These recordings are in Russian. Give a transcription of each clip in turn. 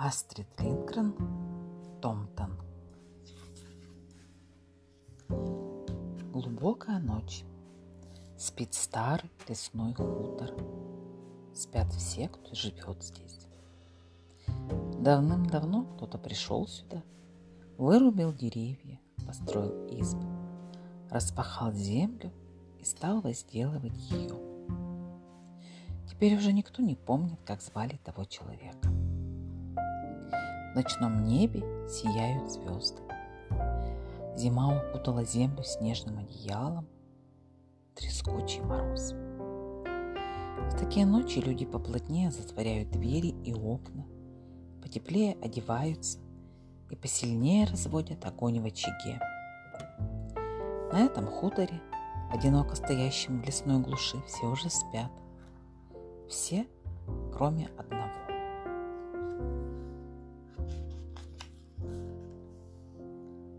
Астрид Лингрен Томтон Глубокая ночь. Спит старый лесной хутор. Спят все, кто живет здесь. Давным-давно кто-то пришел сюда, вырубил деревья, построил избы, распахал землю и стал возделывать ее. Теперь уже никто не помнит, как звали того человека. Ночном небе сияют звезды. Зима укутала землю снежным одеялом, трескучий мороз. В такие ночи люди поплотнее затворяют двери и окна, потеплее одеваются и посильнее разводят огонь в очаге. На этом хуторе, одиноко стоящем в лесной глуши, все уже спят. Все, кроме одного.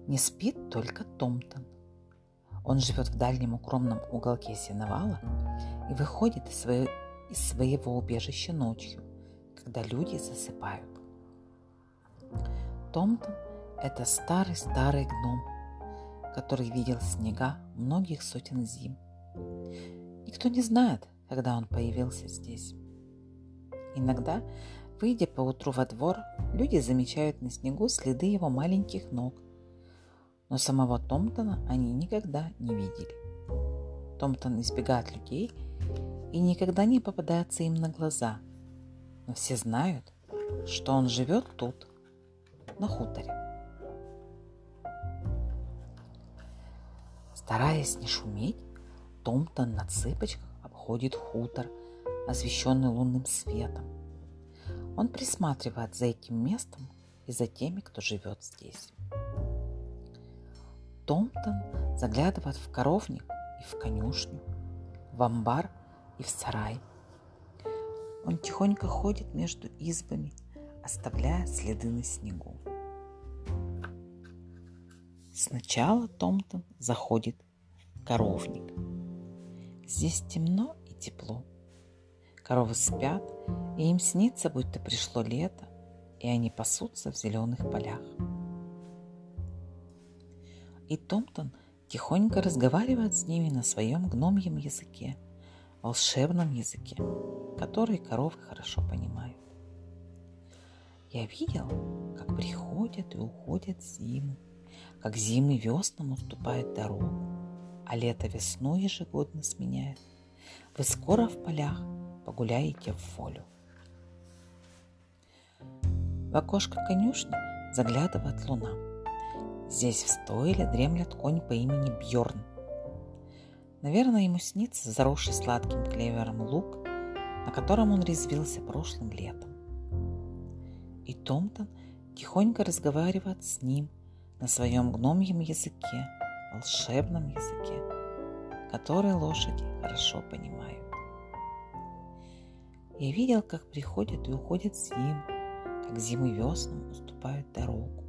Не спит только Томтон. Он живет в дальнем укромном уголке сеновала и выходит из, своего, из своего убежища ночью, когда люди засыпают. Томтон – это старый-старый гном, который видел снега многих сотен зим. Никто не знает, когда он появился здесь. Иногда, выйдя поутру во двор, люди замечают на снегу следы его маленьких ног, но самого Томптона они никогда не видели. Томптон избегает людей и никогда не попадается им на глаза, но все знают, что он живет тут, на хуторе. Стараясь не шуметь, Томптон на цыпочках обходит хутор, освещенный лунным светом. Он присматривает за этим местом и за теми, кто живет здесь. Томптон заглядывает в коровник и в конюшню, в амбар и в сарай. Он тихонько ходит между избами, оставляя следы на снегу. Сначала Томтон заходит в коровник. Здесь темно и тепло. Коровы спят, и им снится, будто пришло лето, и они пасутся в зеленых полях. И Томтон тихонько разговаривает с ними на своем гномьем языке, волшебном языке, который коровы хорошо понимают. Я видел, как приходят и уходят зимы, как зимы веснам уступает дорогу, а лето весну ежегодно сменяет. Вы скоро в полях погуляете в волю. В окошко конюшни заглядывает луна. Здесь в стойле дремлет конь по имени Бьорн. Наверное, ему снится заросший сладким клевером лук, на котором он резвился прошлым летом. И Томтон тихонько разговаривает с ним – на своем гномьем языке, волшебном языке, который лошади хорошо понимают. Я видел, как приходят и уходят зимы, как зимы веснам уступают дорогу,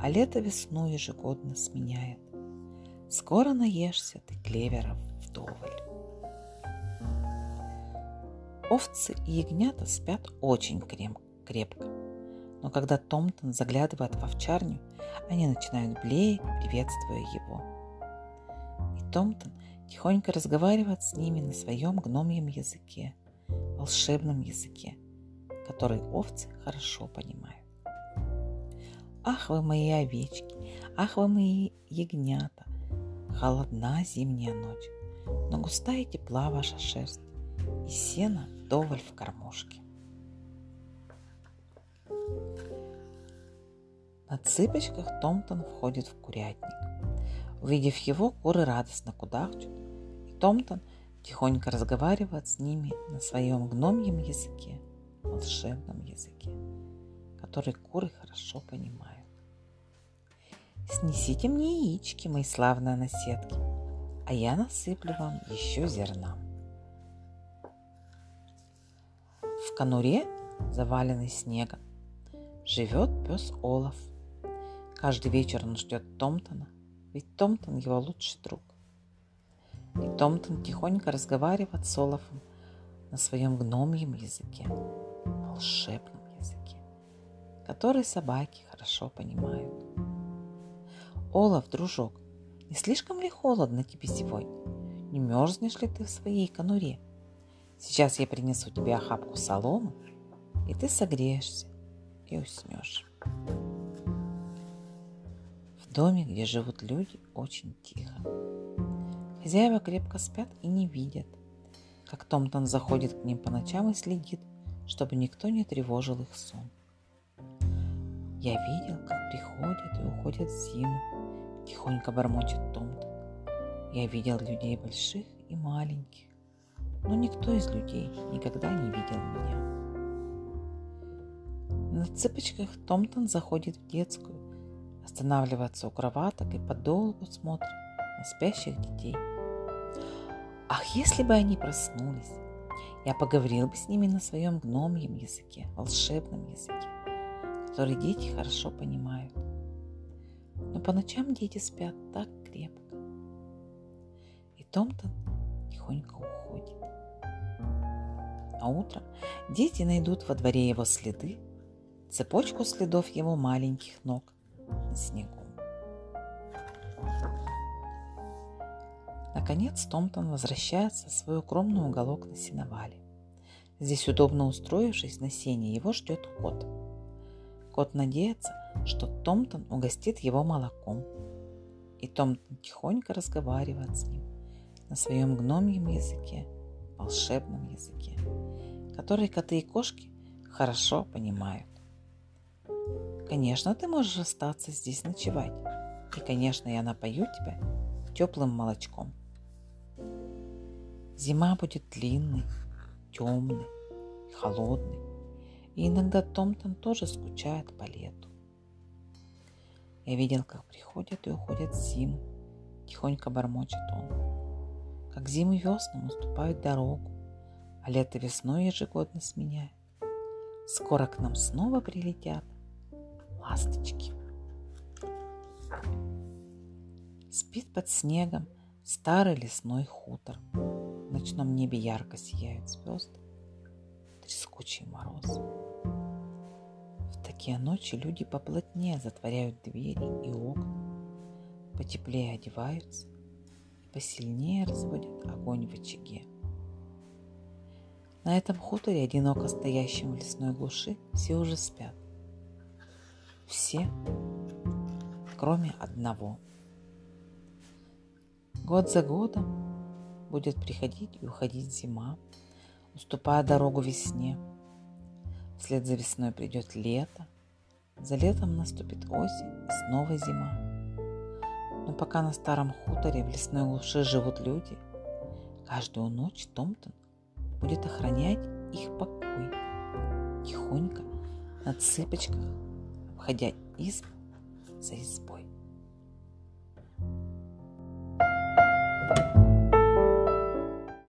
а лето весну ежегодно сменяет. Скоро наешься ты клеверов вдоволь. Овцы и ягнята спят очень крепко, но когда Томтон заглядывает в овчарню, они начинают блеять, приветствуя его. И Томтон тихонько разговаривает с ними на своем гномьем языке, волшебном языке, который овцы хорошо понимают. Ах вы мои овечки, ах вы мои ягнята, холодна зимняя ночь, но густая тепла ваша шерсть, и сено вдоволь в кормушке. На цыпочках Томтон входит в курятник. Увидев его, куры радостно кудахчут, и Томтон тихонько разговаривает с ними на своем гномьем языке, волшебном языке, который куры хорошо понимают. Снесите мне яички, мои славные наседки, а я насыплю вам еще зерна. В конуре, заваленный снегом, живет пес Олаф – Каждый вечер он ждет Томтона, ведь Томтон его лучший друг. И Томтон тихонько разговаривает с Олафом на своем гномьем языке, волшебном языке, который собаки хорошо понимают. Олаф, дружок, не слишком ли холодно тебе сегодня? Не мерзнешь ли ты в своей конуре? Сейчас я принесу тебе охапку соломы, и ты согреешься и уснешь. В доме, где живут люди, очень тихо. Хозяева крепко спят и не видят, как Томтон заходит к ним по ночам и следит, чтобы никто не тревожил их сон. Я видел, как приходят и уходят зимы, тихонько бормочет Томтон. Я видел людей больших и маленьких, но никто из людей никогда не видел меня. На цыпочках Томтон заходит в детскую, останавливается у кроваток и подолгу смотрит на спящих детей. Ах, если бы они проснулись, я поговорил бы с ними на своем гномьем языке, волшебном языке, который дети хорошо понимают. Но по ночам дети спят так крепко. И Томтон тихонько уходит. А утром дети найдут во дворе его следы, цепочку следов его маленьких ног на снегу. Наконец Томтон возвращается в свой укромный уголок на сеновале. Здесь, удобно устроившись на сене, его ждет кот. Кот надеется, что Томтон угостит его молоком. И Томтон тихонько разговаривает с ним на своем гномьем языке, волшебном языке, который коты и кошки хорошо понимают. Конечно, ты можешь остаться здесь ночевать. И, конечно, я напою тебя теплым молочком. Зима будет длинной, темной, холодной, и иногда Томтон тоже скучает по лету. Я видел, как приходят и уходят зимы, тихонько бормочет он. Как зимы весны уступают дорогу, а лето весной ежегодно сменяет. Скоро к нам снова прилетят ласточки. Спит под снегом старый лесной хутор – в ночном небе ярко сияют звезды, трескучий мороз. Такие ночи люди поплотнее затворяют двери и окна, потеплее одеваются и посильнее разводят огонь в очаге. На этом хуторе, одиноко стоящем в лесной глуши, все уже спят. Все, кроме одного. Год за годом будет приходить и уходить зима, уступая дорогу весне. Вслед за весной придет лето, за летом наступит осень и снова зима. Но пока на старом хуторе в лесной глуши живут люди, каждую ночь Томтон будет охранять их покой, тихонько, на цыпочках, обходя избу за избой.